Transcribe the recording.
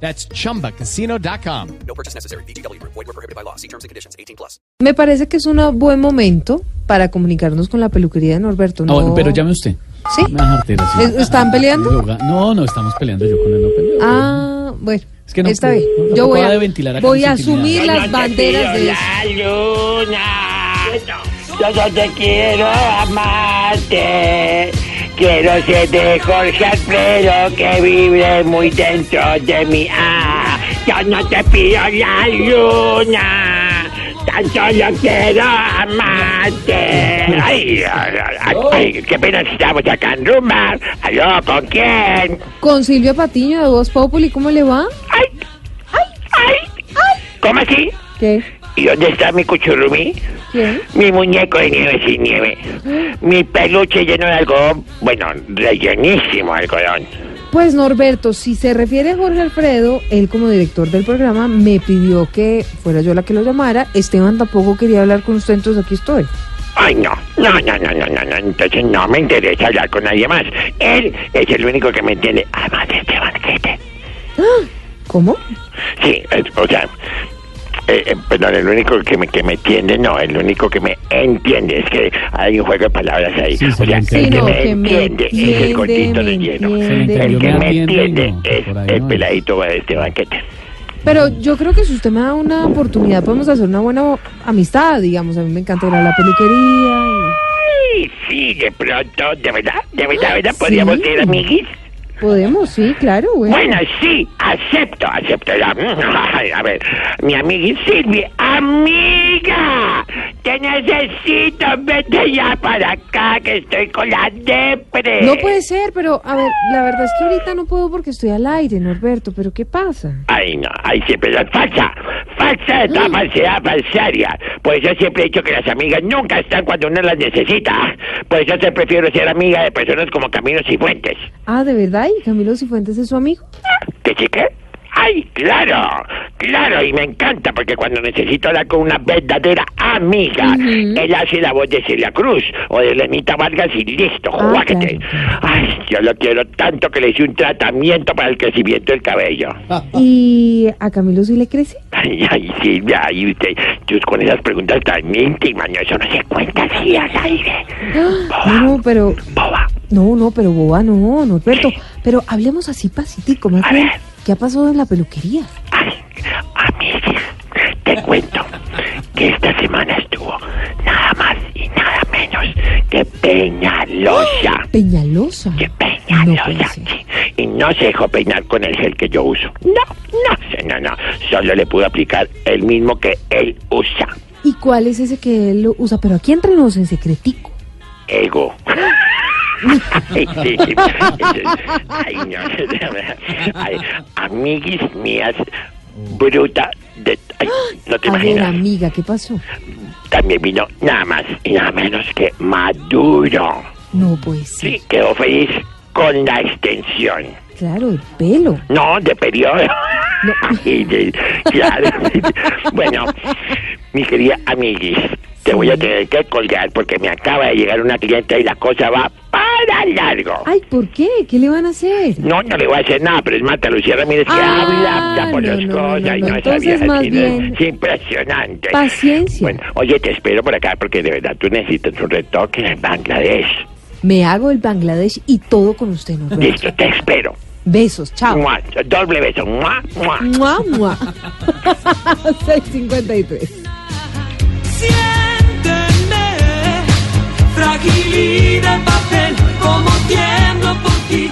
That's chumbacasino.com. No purchase necessary. BGW. Void were prohibited by law. See terms and conditions. 18 plus. Me parece que es un buen momento para comunicarnos con la peluquería de Norberto. Ah, ¿no? bueno, pero llame usted. ¿Sí? Me deja artera, sí. ¿Es- ¿Están peleando? Yoga. No, no, estamos peleando yo con él. No peleo. Ah, bueno. Es que no está puedo, bien. no, Yo voy a, de ventilar acá voy a asumir las banderas de eso. la luna. Yo no te quiero amarte. Quiero ser de Jorge Alfredo que vive muy dentro de mí. Ah, yo no te pido la luna. Tan solo quiero amarte. Ay, ay, ay, qué pena si estamos acá en rumba. ¿Aló, con quién? Con Silvia Patiño de Voz Populi, ¿cómo le va? Ay, ay, ay, ay. ¿Cómo así? ¿Qué? ¿Y dónde está mi cuchurrumí? ¿Quién? Mi muñeco de nieve sin nieve. Mi peluche lleno de algodón. Bueno, rellenísimo de algodón. Pues Norberto, si se refiere a Jorge Alfredo, él como director del programa me pidió que fuera yo la que lo llamara. Esteban tampoco quería hablar con usted, entonces aquí estoy. Ay, no. No, no, no, no, no, no. Entonces no me interesa hablar con nadie más. Él es el único que me entiende. Además de este banquete. ¿Cómo? Sí, es- o sea... Eh, eh, perdón, el único que me, que me entiende, no, el único que me entiende, es que hay un juego de palabras ahí. Sí, o se sea, le el que me que me entiende es el gordito relleno. entiende. El que me entiende, no, es el peladito de este banquete. Pero yo creo que si usted me da una oportunidad, podemos hacer una buena amistad, digamos. A mí me encanta ir a la peluquería. y- Ay, sí, de pronto, de verdad, de verdad, de verdad, podríamos Sí. ser amiguis. Podemos, sí, claro, bueno. Bueno, sí, acepto, acepto. A ver, mi amiga Silvia, amiga, te necesito, vete ya para acá, que estoy con la depre. No puede ser, pero a ver, la verdad es que ahorita no puedo porque estoy al aire, Norberto, pero ¿qué pasa? Ay, no, ay, siempre la falsa, falsa de toda falsedad falsaria. Por eso siempre he dicho que las amigas nunca están cuando uno las necesita. Por eso se prefiero ser amiga de personas como Caminos y Fuentes. Ah, ¿de verdad? ¿Y Camilo Cifuentes es su amigo? ¿Qué chique? ¡Ay, claro! ¡Claro! Y me encanta porque cuando necesito hablar con una verdadera amiga, él hace la voz de Celia Cruz o de Lenita Vargas y listo, Ah, juáquete. claro. ¡Ay, yo lo quiero tanto que le hice un tratamiento para el crecimiento del cabello! ¿Y a Camilo sí le crece? ¡Ay, ay, Silvia! Y usted, tú con esas preguntas tan íntimas, no, eso no se cuenta así al aire. Ah, No, pero... ¡Boba! No, no, pero boba no, Norberto. Pero hablemos así pacitico, más bien. ¿Qué ha pasado en la peluquería? Ay, amigas, te cuento que esta semana estuvo nada más y nada menos que Peñalosa. Peñalosa. Que Peñalosa, sí. Y no se dejó peinar con el gel que yo uso. No, no, no. Solo le pudo aplicar el mismo que él usa. ¿Y cuál es ese que él usa? Pero aquí entre nos en secretico. Ego. Ay, sí. Ay, no. Ay, amiguis mías, bruta de... Ay, no te A ver, imaginas. amiga, ¿qué pasó? También vino nada más y nada menos que Maduro. No puede ser. Sí, quedó feliz con la extensión. Claro, el pelo. No, de periodo. No. Claro. bueno, mi querida amiguis, te voy a tener que colgar porque me acaba de llegar una clienta y la cosa va para largo. Ay, ¿por qué? ¿Qué le van a hacer? No, no le voy a hacer nada, pero es Marta Lucía Ramírez que Ah, habla, por no, las no, no, cosas no, y no, no entonces más ¿no? bien- Es impresionante. Paciencia. Bueno, oye, te espero por acá porque de verdad tú necesitas un retoque en Bangladesh. Me hago el Bangladesh y todo con usted, Norberto. Listo, te espero. Besos, chao. Mua, doble beso. Mua, mua. Mua, mua. 653. Siénteme, fragilidad papel, como tiemblo por ti,